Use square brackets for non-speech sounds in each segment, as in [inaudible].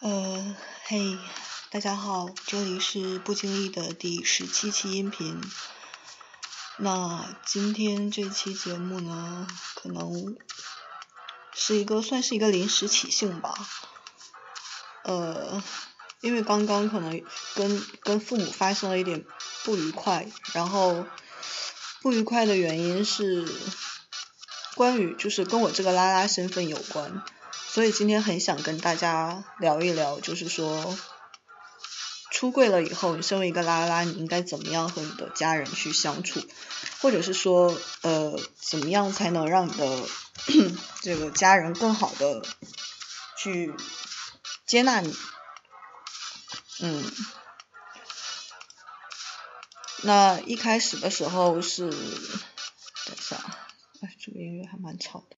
呃，嘿，大家好，这里是不经意的第十七期音频。那今天这期节目呢，可能是一个算是一个临时起兴吧。呃，因为刚刚可能跟跟父母发生了一点不愉快，然后不愉快的原因是关于就是跟我这个拉拉身份有关。所以今天很想跟大家聊一聊，就是说出柜了以后，你身为一个拉拉，你应该怎么样和你的家人去相处，或者是说呃怎么样才能让你的 [clears throat] 这个家人更好的去接纳你？嗯，那一开始的时候是，等一下，哎，这个音乐还蛮吵的。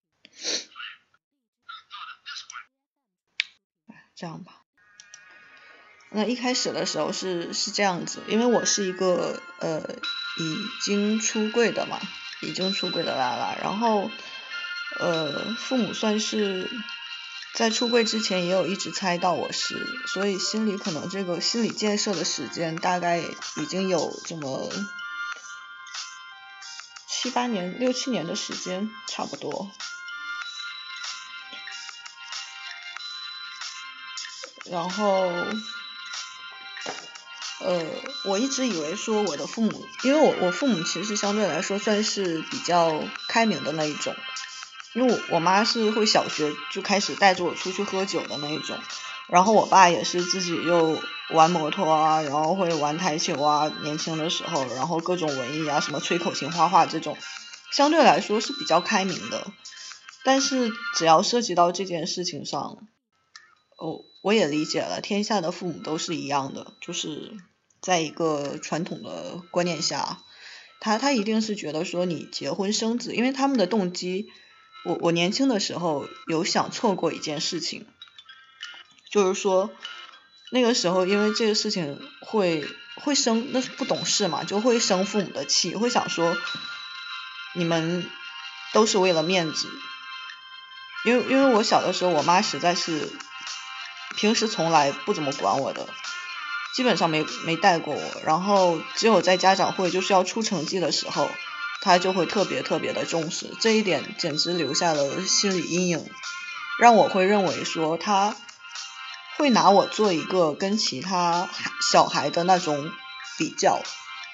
这样吧，那一开始的时候是是这样子，因为我是一个呃已经出柜的嘛，已经出柜的拉拉，然后呃父母算是在出柜之前也有一直猜到我是，所以心里可能这个心理建设的时间大概已经有这么七八年、六七年的时间差不多。然后，呃，我一直以为说我的父母，因为我我父母其实相对来说算是比较开明的那一种，因为我我妈是会小学就开始带着我出去喝酒的那一种，然后我爸也是自己又玩摩托啊，然后会玩台球啊，年轻的时候，然后各种文艺啊，什么吹口琴、画画这种，相对来说是比较开明的，但是只要涉及到这件事情上。哦，我也理解了，天下的父母都是一样的，就是在一个传统的观念下，他他一定是觉得说你结婚生子，因为他们的动机，我我年轻的时候有想错过一件事情，就是说那个时候因为这个事情会会生，那是不懂事嘛，就会生父母的气，会想说你们都是为了面子，因为因为我小的时候，我妈实在是。平时从来不怎么管我的，基本上没没带过我，然后只有在家长会就是要出成绩的时候，他就会特别特别的重视，这一点简直留下了心理阴影，让我会认为说他会拿我做一个跟其他小孩的那种比较，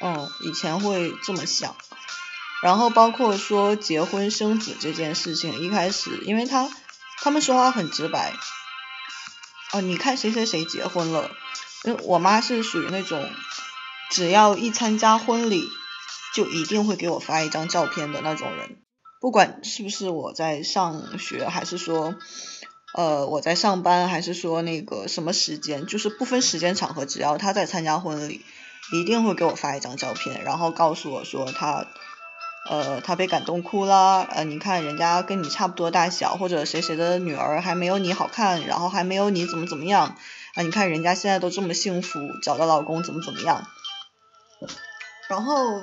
嗯，以前会这么想，然后包括说结婚生子这件事情，一开始因为他他们说话很直白。哦，你看谁谁谁结婚了？因为我妈是属于那种，只要一参加婚礼，就一定会给我发一张照片的那种人。不管是不是我在上学，还是说，呃，我在上班，还是说那个什么时间，就是不分时间场合，只要她在参加婚礼，一定会给我发一张照片，然后告诉我说她。呃，他被感动哭了，呃，你看人家跟你差不多大小，或者谁谁的女儿还没有你好看，然后还没有你怎么怎么样，啊，你看人家现在都这么幸福，找到老公怎么怎么样，然后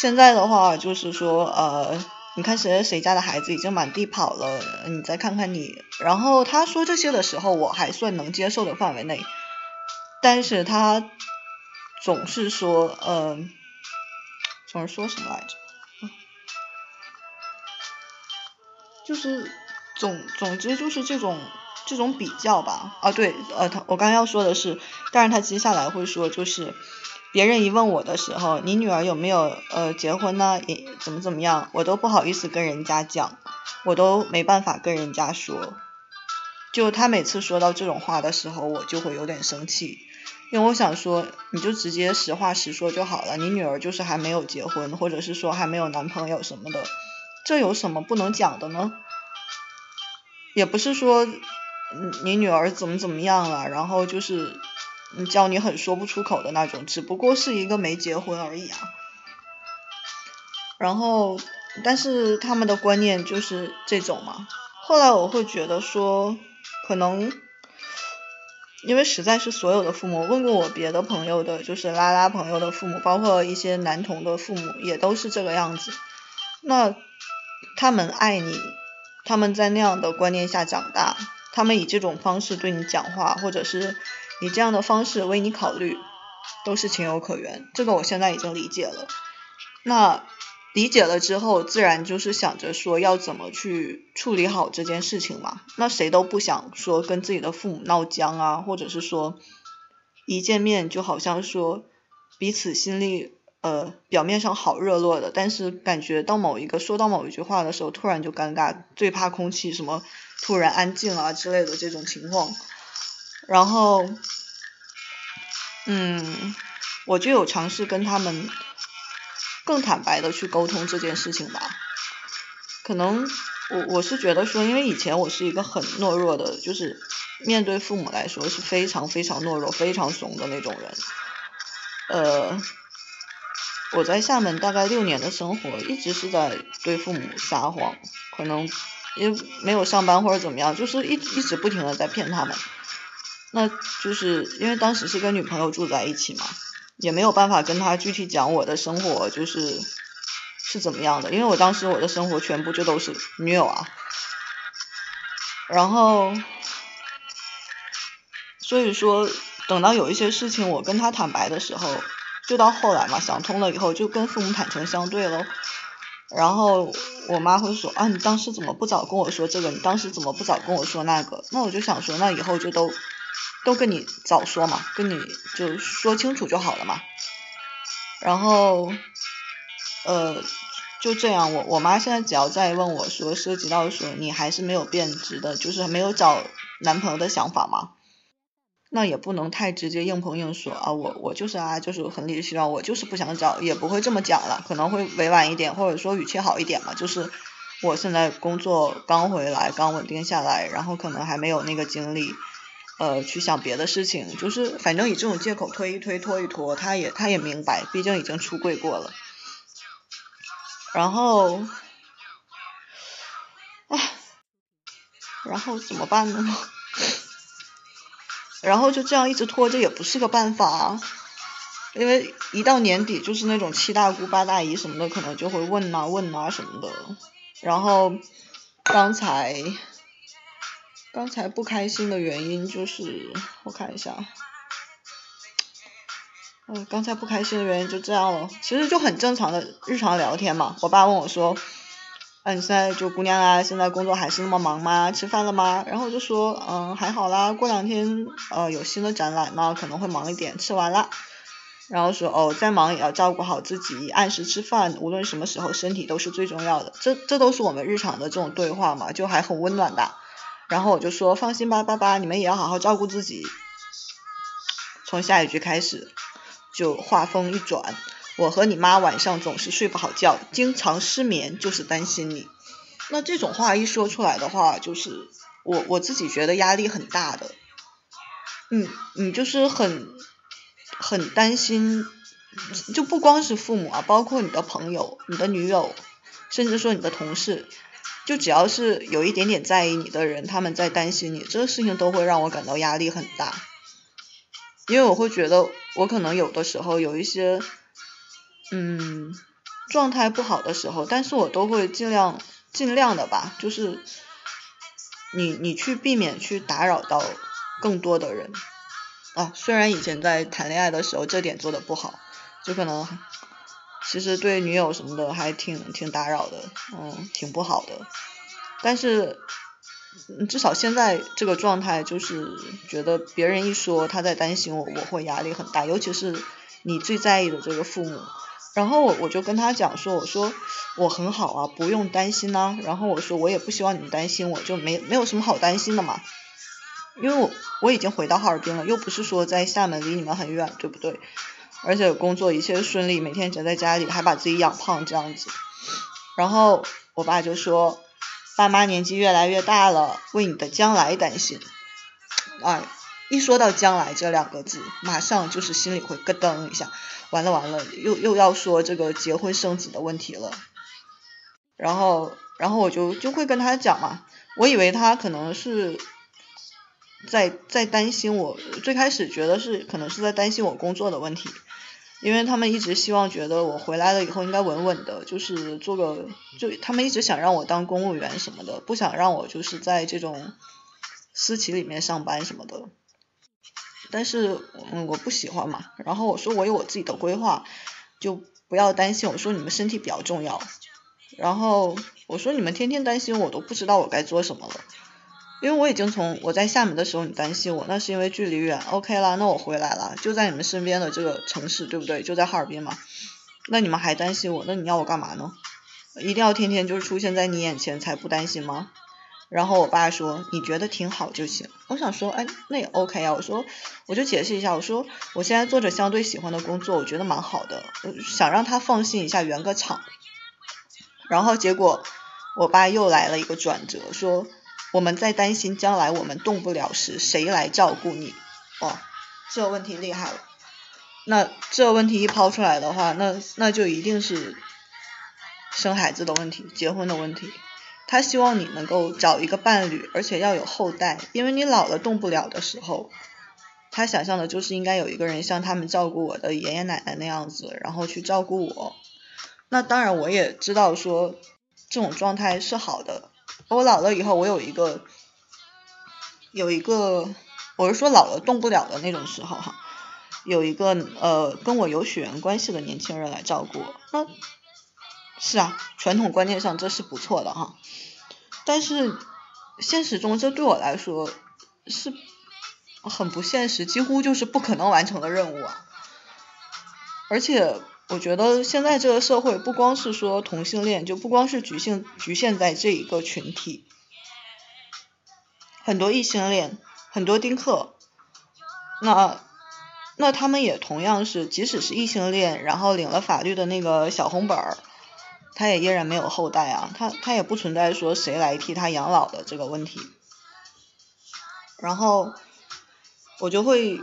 现在的话就是说，呃，你看谁谁家的孩子已经满地跑了，你再看看你，然后他说这些的时候，我还算能接受的范围内，但是他总是说，嗯，总是说什么来着？就是总总之就是这种这种比较吧啊对呃他我刚要说的是，但是他接下来会说就是别人一问我的时候，你女儿有没有呃结婚呢？也怎么怎么样，我都不好意思跟人家讲，我都没办法跟人家说。就他每次说到这种话的时候，我就会有点生气，因为我想说你就直接实话实说就好了，你女儿就是还没有结婚，或者是说还没有男朋友什么的。这有什么不能讲的呢？也不是说，你女儿怎么怎么样了，然后就是叫你很说不出口的那种，只不过是一个没结婚而已啊。然后，但是他们的观念就是这种嘛。后来我会觉得说，可能因为实在是所有的父母，问过我别的朋友的，就是拉拉朋友的父母，包括一些男同的父母，也都是这个样子。那他们爱你，他们在那样的观念下长大，他们以这种方式对你讲话，或者是以这样的方式为你考虑，都是情有可原。这个我现在已经理解了。那理解了之后，自然就是想着说要怎么去处理好这件事情嘛。那谁都不想说跟自己的父母闹僵啊，或者是说一见面就好像说彼此心里。呃，表面上好热络的，但是感觉到某一个说到某一句话的时候，突然就尴尬，最怕空气什么突然安静啊之类的这种情况。然后，嗯，我就有尝试跟他们更坦白的去沟通这件事情吧。可能我我是觉得说，因为以前我是一个很懦弱的，就是面对父母来说是非常非常懦弱、非常怂的那种人，呃。我在厦门大概六年的生活，一直是在对父母撒谎，可能因为没有上班或者怎么样，就是一一直不停的在骗他们。那就是因为当时是跟女朋友住在一起嘛，也没有办法跟他具体讲我的生活就是是怎么样的，因为我当时我的生活全部就都是女友啊。然后，所以说等到有一些事情我跟他坦白的时候。就到后来嘛，想通了以后就跟父母坦诚相对喽。然后我妈会说啊，你当时怎么不早跟我说这个？你当时怎么不早跟我说那个？那我就想说，那以后就都都跟你早说嘛，跟你就说清楚就好了嘛。然后呃就这样，我我妈现在只要再问我说涉及到说你还是没有变质的，就是没有找男朋友的想法吗？那也不能太直接硬碰硬说啊，我我就是啊，就是很理直气壮，我就是不想找，也不会这么讲了，可能会委婉一点，或者说语气好一点嘛，就是我现在工作刚回来，刚稳定下来，然后可能还没有那个精力，呃，去想别的事情，就是反正以这种借口推一推，拖一拖，他也他也明白，毕竟已经出柜过了，然后，啊，然后怎么办呢？然后就这样一直拖着也不是个办法，因为一到年底就是那种七大姑八大姨什么的可能就会问呐问呐什么的。然后刚才刚才不开心的原因就是我看一下，嗯，刚才不开心的原因就这样了，其实就很正常的日常聊天嘛。我爸问我说。啊，你现在就姑娘啊，现在工作还是那么忙吗？吃饭了吗？然后就说，嗯，还好啦，过两天呃有新的展览嘛，可能会忙一点，吃完了。然后说，哦，再忙也要照顾好自己，按时吃饭，无论什么时候身体都是最重要的。这这都是我们日常的这种对话嘛，就还很温暖的。然后我就说，放心吧，爸爸，你们也要好好照顾自己。从下一句开始，就话锋一转。我和你妈晚上总是睡不好觉，经常失眠，就是担心你。那这种话一说出来的话，就是我我自己觉得压力很大的。嗯，你就是很很担心，就不光是父母啊，包括你的朋友、你的女友，甚至说你的同事，就只要是有一点点在意你的人，他们在担心你，这个事情都会让我感到压力很大。因为我会觉得，我可能有的时候有一些。嗯，状态不好的时候，但是我都会尽量尽量的吧，就是你你去避免去打扰到更多的人啊。虽然以前在谈恋爱的时候这点做的不好，就可能其实对女友什么的还挺挺打扰的，嗯，挺不好的。但是至少现在这个状态，就是觉得别人一说他在担心我，我会压力很大，尤其是你最在意的这个父母。然后我我就跟他讲说，我说我很好啊，不用担心呐。然后我说我也不希望你们担心，我就没没有什么好担心的嘛。因为我我已经回到哈尔滨了，又不是说在厦门离你们很远，对不对？而且工作一切顺利，每天宅在家里还把自己养胖这样子。然后我爸就说，爸妈年纪越来越大了，为你的将来担心。哎，一说到将来这两个字，马上就是心里会咯噔一下。完了完了，又又要说这个结婚生子的问题了，然后然后我就就会跟他讲嘛，我以为他可能是在在担心我，最开始觉得是可能是在担心我工作的问题，因为他们一直希望觉得我回来了以后应该稳稳的，就是做个就他们一直想让我当公务员什么的，不想让我就是在这种私企里面上班什么的。但是嗯我不喜欢嘛，然后我说我有我自己的规划，就不要担心。我说你们身体比较重要，然后我说你们天天担心我都不知道我该做什么了，因为我已经从我在厦门的时候你担心我，那是因为距离远，OK 啦，那我回来了，就在你们身边的这个城市，对不对？就在哈尔滨嘛，那你们还担心我，那你要我干嘛呢？一定要天天就是出现在你眼前才不担心吗？然后我爸说你觉得挺好就行，我想说哎那也 OK 啊，我说我就解释一下，我说我现在做着相对喜欢的工作，我觉得蛮好的，想让他放心一下圆个场。然后结果我爸又来了一个转折，说我们在担心将来我们动不了时谁来照顾你，哦，这问题厉害了，那这问题一抛出来的话，那那就一定是生孩子的问题，结婚的问题。他希望你能够找一个伴侣，而且要有后代，因为你老了动不了的时候，他想象的就是应该有一个人像他们照顾我的爷爷奶奶那样子，然后去照顾我。那当然我也知道说这种状态是好的。我老了以后，我有一个有一个，我是说老了动不了的那种时候哈，有一个呃跟我有血缘关系的年轻人来照顾。那是啊，传统观念上这是不错的哈，但是现实中这对我来说是很不现实，几乎就是不可能完成的任务啊。而且我觉得现在这个社会不光是说同性恋，就不光是局限局限在这一个群体，很多异性恋，很多丁克，那那他们也同样是，即使是异性恋，然后领了法律的那个小红本儿。他也依然没有后代啊，他他也不存在说谁来替他养老的这个问题。然后我就会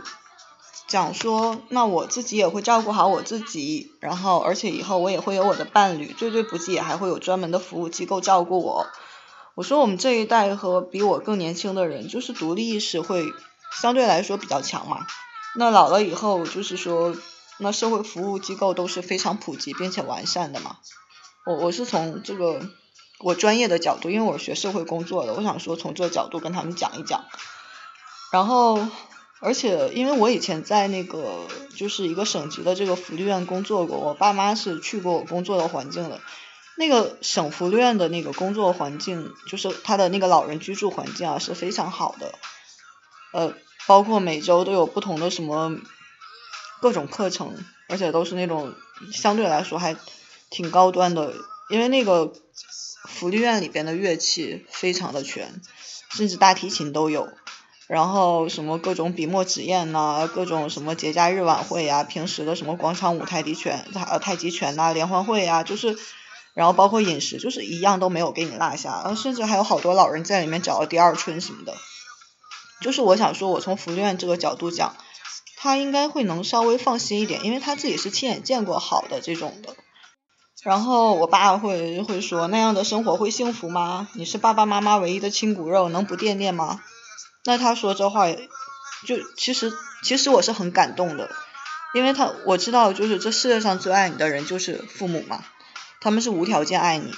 讲说，那我自己也会照顾好我自己，然后而且以后我也会有我的伴侣，最最不济也还会有专门的服务机构照顾我。我说我们这一代和比我更年轻的人，就是独立意识会相对来说比较强嘛。那老了以后，就是说那社会服务机构都是非常普及并且完善的嘛。我我是从这个我专业的角度，因为我学社会工作的，我想说从这个角度跟他们讲一讲。然后，而且因为我以前在那个就是一个省级的这个福利院工作过，我爸妈是去过我工作的环境的。那个省福利院的那个工作环境，就是他的那个老人居住环境啊是非常好的。呃，包括每周都有不同的什么各种课程，而且都是那种相对来说还。挺高端的，因为那个福利院里边的乐器非常的全，甚至大提琴都有，然后什么各种笔墨纸砚呐，各种什么节假日晚会呀，平时的什么广场舞、太极拳、呃太极拳呐，联欢会呀，就是，然后包括饮食，就是一样都没有给你落下，然后甚至还有好多老人在里面找了第二春什么的，就是我想说，我从福利院这个角度讲，他应该会能稍微放心一点，因为他自己是亲眼见过好的这种的。然后我爸会会说那样的生活会幸福吗？你是爸爸妈妈唯一的亲骨肉，能不惦念吗？那他说这话，就其实其实我是很感动的，因为他我知道就是这世界上最爱你的人就是父母嘛，他们是无条件爱你，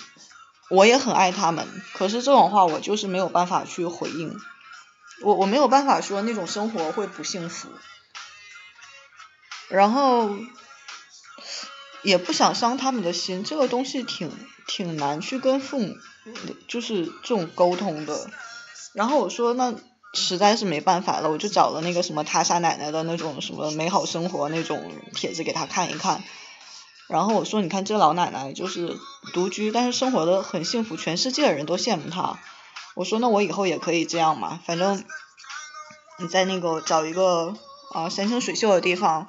我也很爱他们，可是这种话我就是没有办法去回应，我我没有办法说那种生活会不幸福，然后。也不想伤他们的心，这个东西挺挺难去跟父母就是这种沟通的。然后我说那实在是没办法了，我就找了那个什么他杀奶奶的那种什么美好生活那种帖子给他看一看。然后我说你看这老奶奶就是独居，但是生活的很幸福，全世界的人都羡慕她。我说那我以后也可以这样嘛，反正你在那个找一个啊山清水秀的地方。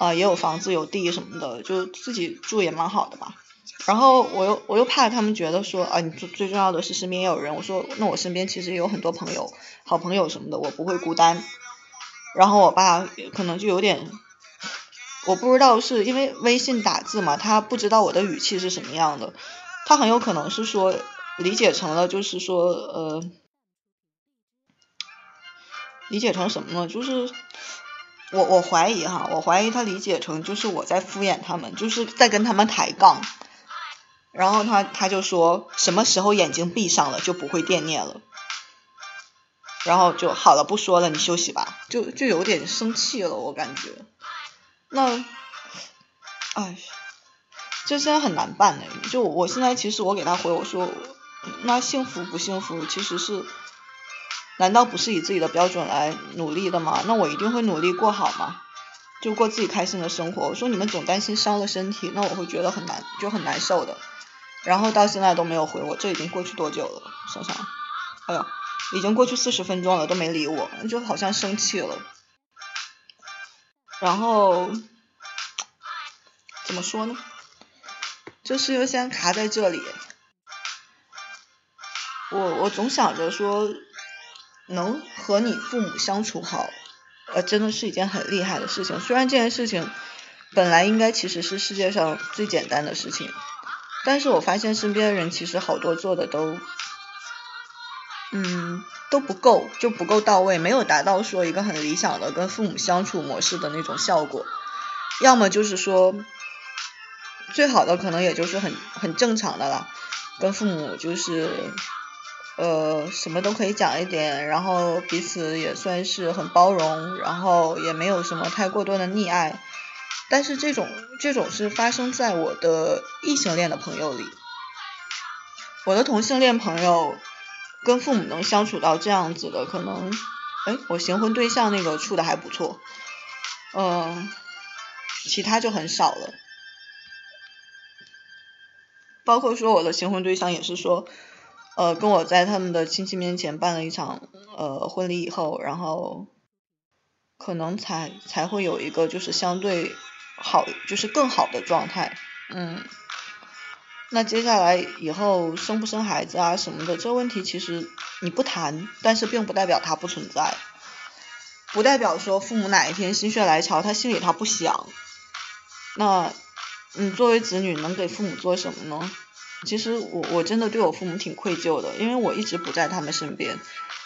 啊，也有房子有地什么的，就自己住也蛮好的吧。然后我又我又怕他们觉得说啊，你最最重要的是身边也有人。我说那我身边其实有很多朋友，好朋友什么的，我不会孤单。然后我爸可能就有点，我不知道是因为微信打字嘛，他不知道我的语气是什么样的，他很有可能是说理解成了就是说呃，理解成什么呢？就是。我我怀疑哈，我怀疑他理解成就是我在敷衍他们，就是在跟他们抬杠。然后他他就说什么时候眼睛闭上了就不会惦念了。然后就好了，不说了，你休息吧，就就有点生气了，我感觉。那，哎，这现在很难办呢。就我现在其实我给他回我说，那幸福不幸福其实是，难道不是以自己的标准来努力的吗？那我一定会努力过好吗？就过自己开心的生活。我说你们总担心伤了身体，那我会觉得很难，就很难受的。然后到现在都没有回我，这已经过去多久了？想想，哎呀。已经过去四十分钟了，都没理我，就好像生气了。然后怎么说呢？就是又先卡在这里。我我总想着说，能和你父母相处好，呃，真的是一件很厉害的事情。虽然这件事情本来应该其实是世界上最简单的事情，但是我发现身边的人其实好多做的都。嗯，都不够，就不够到位，没有达到说一个很理想的跟父母相处模式的那种效果。要么就是说，最好的可能也就是很很正常的了，跟父母就是呃什么都可以讲一点，然后彼此也算是很包容，然后也没有什么太过多的溺爱。但是这种这种是发生在我的异性恋的朋友里，我的同性恋朋友。跟父母能相处到这样子的，可能，哎，我行婚对象那个处的还不错，嗯，其他就很少了。包括说我的行婚对象也是说，呃，跟我在他们的亲戚面前办了一场呃婚礼以后，然后，可能才才会有一个就是相对好，就是更好的状态，嗯。那接下来以后生不生孩子啊什么的，这问题其实你不谈，但是并不代表它不存在，不代表说父母哪一天心血来潮，他心里他不想。那，你作为子女能给父母做什么呢？其实我我真的对我父母挺愧疚的，因为我一直不在他们身边。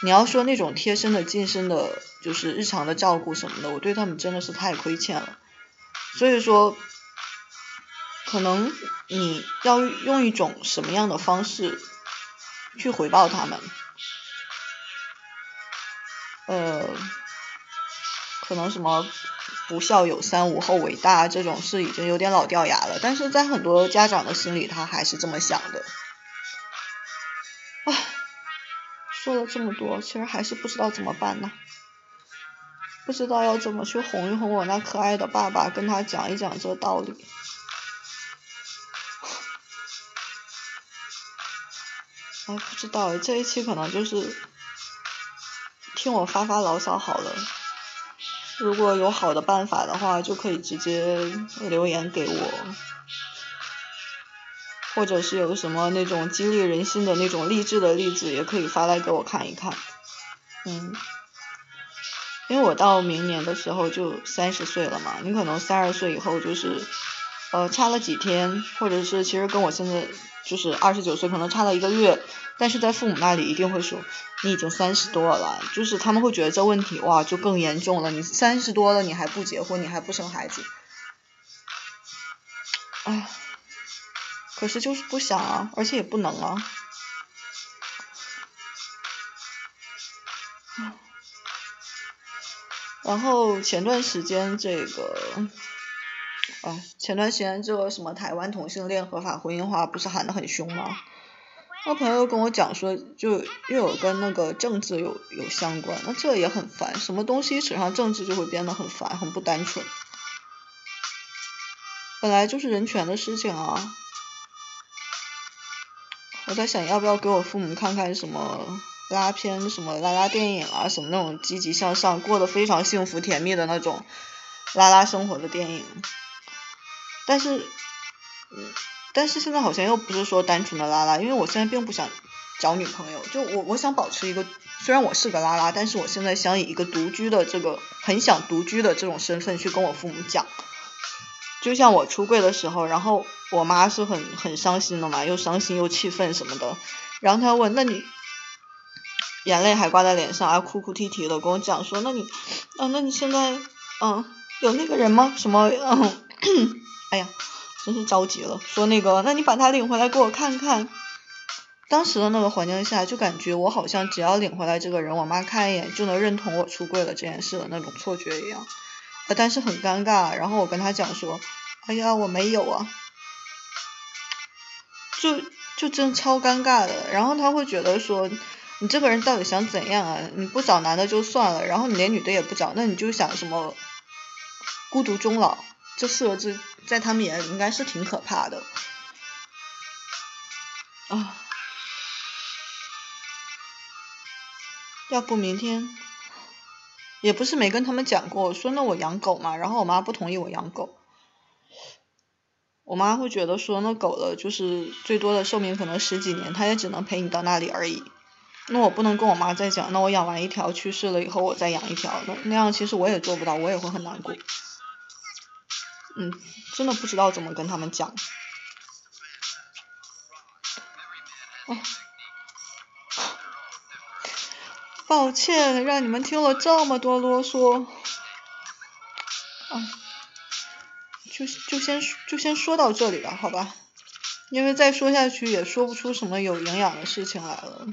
你要说那种贴身的、近身的，就是日常的照顾什么的，我对他们真的是太亏欠了。所以说。可能你要用一种什么样的方式去回报他们？呃，可能什么不孝有三，无后为大这种事已经有点老掉牙了，但是在很多家长的心里，他还是这么想的。唉，说了这么多，其实还是不知道怎么办呢？不知道要怎么去哄一哄我那可爱的爸爸，跟他讲一讲这道理。哎，不知道这一期可能就是听我发发牢骚好了。如果有好的办法的话，就可以直接留言给我，或者是有什么那种激励人心的那种励志的例子，也可以发来给我看一看。嗯，因为我到明年的时候就三十岁了嘛，你可能三十岁以后就是呃差了几天，或者是其实跟我现在。就是二十九岁，可能差了一个月，但是在父母那里一定会说你已经三十多了，就是他们会觉得这问题哇就更严重了，你三十多了你还不结婚，你还不生孩子，唉，可是就是不想啊，而且也不能啊，然后前段时间这个。啊，前段时间这个什么台湾同性恋合法婚姻化不是喊得很凶吗？我朋友跟我讲说，就又有跟那个政治有有相关，那这也很烦，什么东西扯上政治就会变得很烦，很不单纯。本来就是人权的事情啊。我在想要不要给我父母看看什么拉片、什么拉拉电影啊，什么那种积极向上、过得非常幸福甜蜜的那种拉拉生活的电影。但是，嗯，但是现在好像又不是说单纯的拉拉，因为我现在并不想找女朋友，就我我想保持一个，虽然我是个拉拉，但是我现在想以一个独居的这个很想独居的这种身份去跟我父母讲，就像我出柜的时候，然后我妈是很很伤心的嘛，又伤心又气愤什么的，然后她问，那你眼泪还挂在脸上，还哭哭啼啼的跟我讲说，那你，啊，那你现在，嗯，有那个人吗？什么，嗯。哎呀，真是着急了。说那个，那你把他领回来给我看看。当时的那个环境下，就感觉我好像只要领回来这个人，我妈看一眼就能认同我出柜了这件事的那种错觉一样。呃，但是很尴尬，然后我跟他讲说，哎呀，我没有啊，就就真超尴尬的。然后他会觉得说，你这个人到底想怎样啊？你不找男的就算了，然后你连女的也不找，那你就想什么孤独终老？这四个字在他们眼里应该是挺可怕的。啊，要不明天，也不是没跟他们讲过，说那我养狗嘛，然后我妈不同意我养狗，我妈会觉得说那狗的就是最多的寿命可能十几年，它也只能陪你到那里而已。那我不能跟我妈再讲，那我养完一条去世了以后我再养一条，那那样其实我也做不到，我也会很难过。嗯，真的不知道怎么跟他们讲。哦，抱歉让你们听了这么多啰嗦。啊，就就先就先说到这里吧，好吧？因为再说下去也说不出什么有营养的事情来了。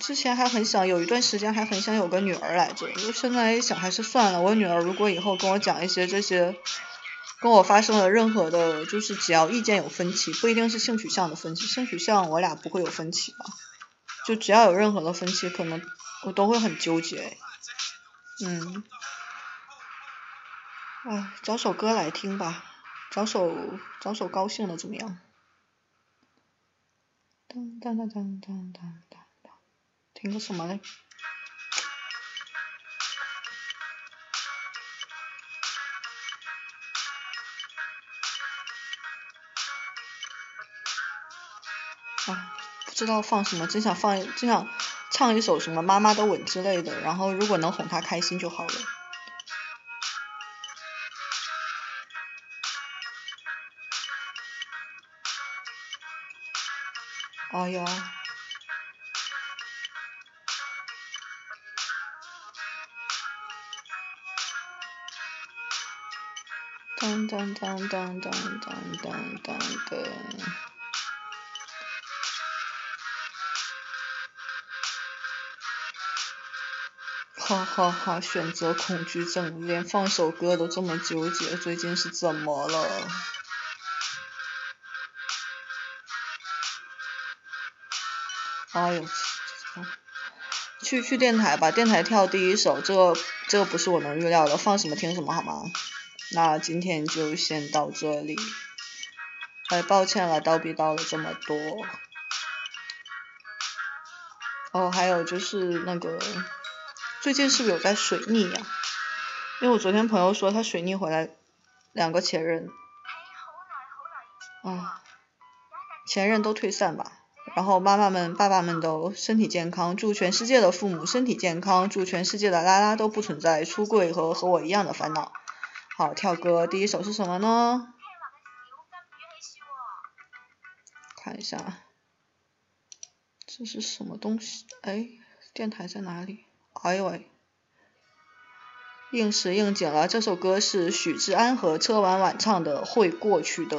之前还很想有一段时间还很想有个女儿来着，就现在一想还是算了。我女儿如果以后跟我讲一些这些，跟我发生了任何的，就是只要意见有分歧，不一定是性取向的分歧，性取向我俩不会有分歧吧？就只要有任何的分歧，可能我都会很纠结。嗯，哎，找首歌来听吧，找首找首高兴的怎么样？当当当当当当当。听个什么嘞？啊，不知道放什么，真想放，真想唱一首什么《妈妈的吻》之类的，然后如果能哄她开心就好了。哎呀。当当当当当当当当的，哈哈哈！选择恐惧症，连放首歌都这么纠结，最近是怎么了？哎呦，去去电台吧，电台跳第一首，这个这个不是我能预料的，放什么听什么好吗？那今天就先到这里，哎，抱歉了，叨逼叨了这么多。哦，还有就是那个，最近是不是有在水逆呀？因为我昨天朋友说他水逆回来，两个前任，啊，前任都退散吧，然后妈妈们、爸爸们都身体健康，祝全世界的父母身体健康，祝全世界的拉拉都不存在出柜和和我一样的烦恼。好，跳歌，第一首是什么呢？看一下，这是什么东西？哎，电台在哪里？哎呦喂，应时应景了，这首歌是许志安和车婉婉唱的《会过去的》，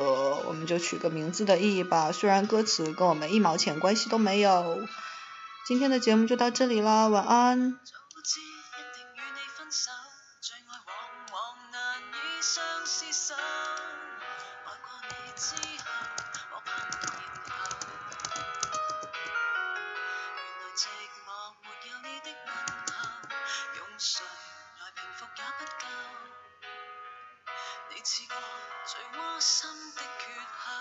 我们就取个名字的意义吧。虽然歌词跟我们一毛钱关系都没有。今天的节目就到这里啦，晚安。最窝心的缺口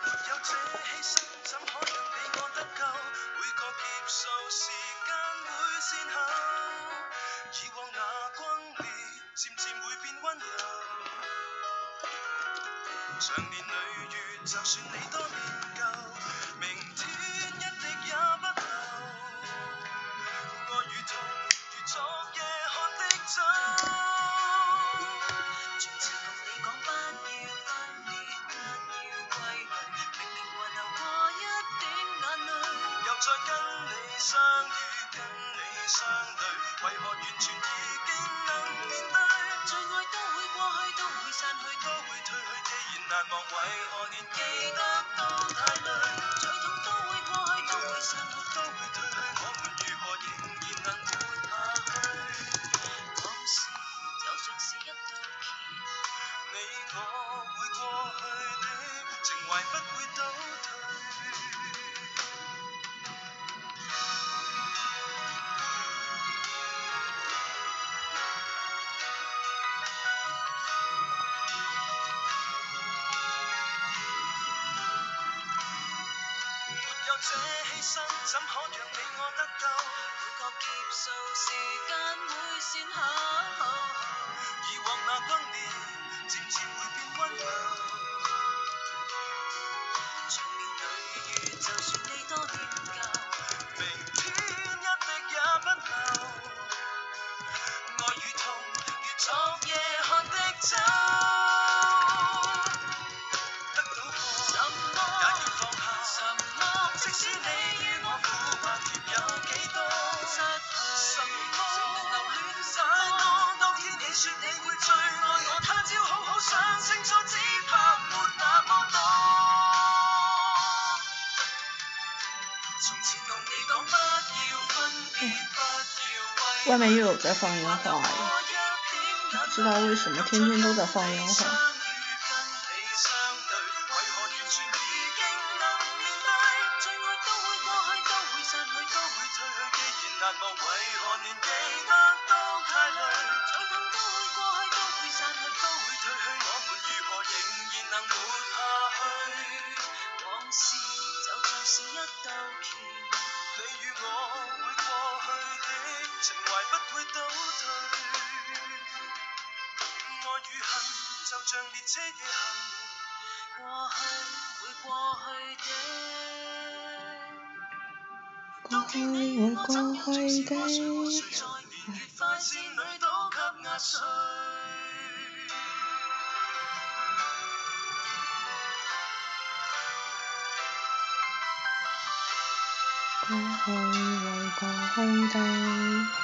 没有这牺牲怎可让你我得救每个劫数时间会善后以往那光烈渐渐会变温柔长年累月就算你多念旧明望，为何连记得都太累？再痛都会过去，都会散，都会退。没有在放烟花，不知道为什么天天都在放烟花。过去的事，过去谁在年月快里都给压碎。过去为过去的。